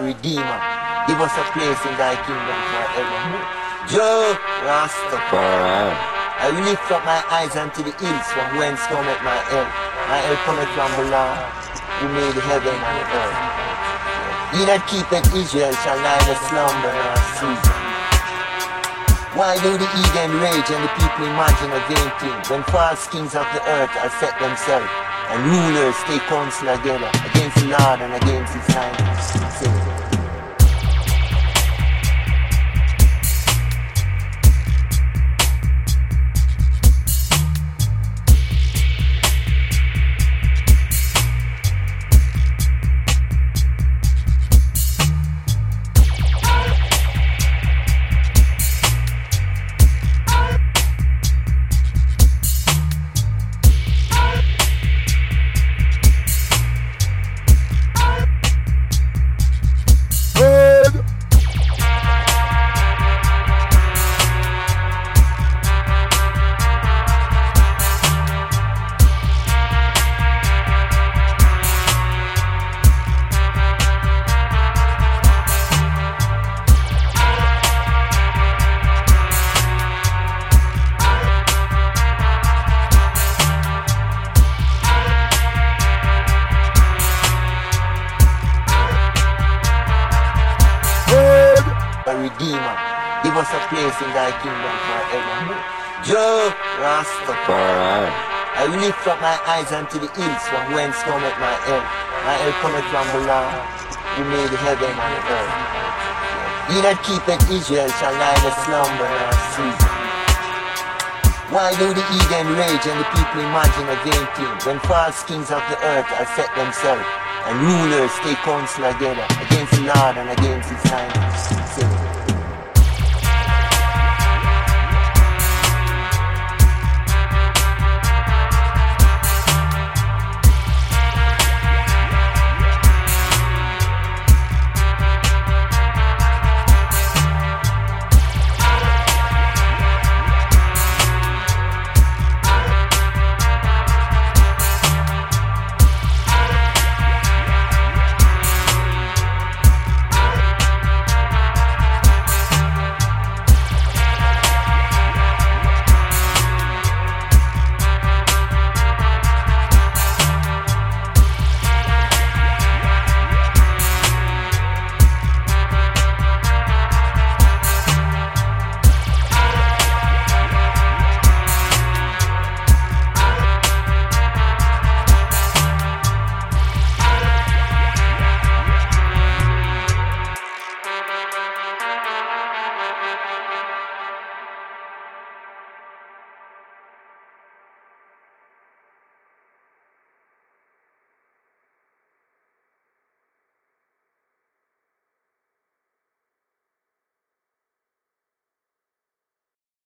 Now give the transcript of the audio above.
redeemer. Give us a place in thy kingdom forever. Jah Rastafari. I will lift up my eyes unto the hills from whence cometh my help. My help cometh from the Lord who made heaven and earth. He that keepeth Israel shall neither slumber nor sleep. Why do the heathen rage and the people imagine a vain thing when false kings of the earth are set themselves and rulers take counsel together against the Lord and against his highness? Redeemer. Give us a place in thy kingdom forever. Jah Rastafari. I will lift up my eyes unto the hills from whence cometh my help. My help cometh from the Lord who made heaven and earth. He that keepeth Israel shall neither slumber nor sleep. Why do the heathen rage and the people imagine a vain thing when false kings of the earth have set themselves and rulers take counsel together against the Lord and against his? Say,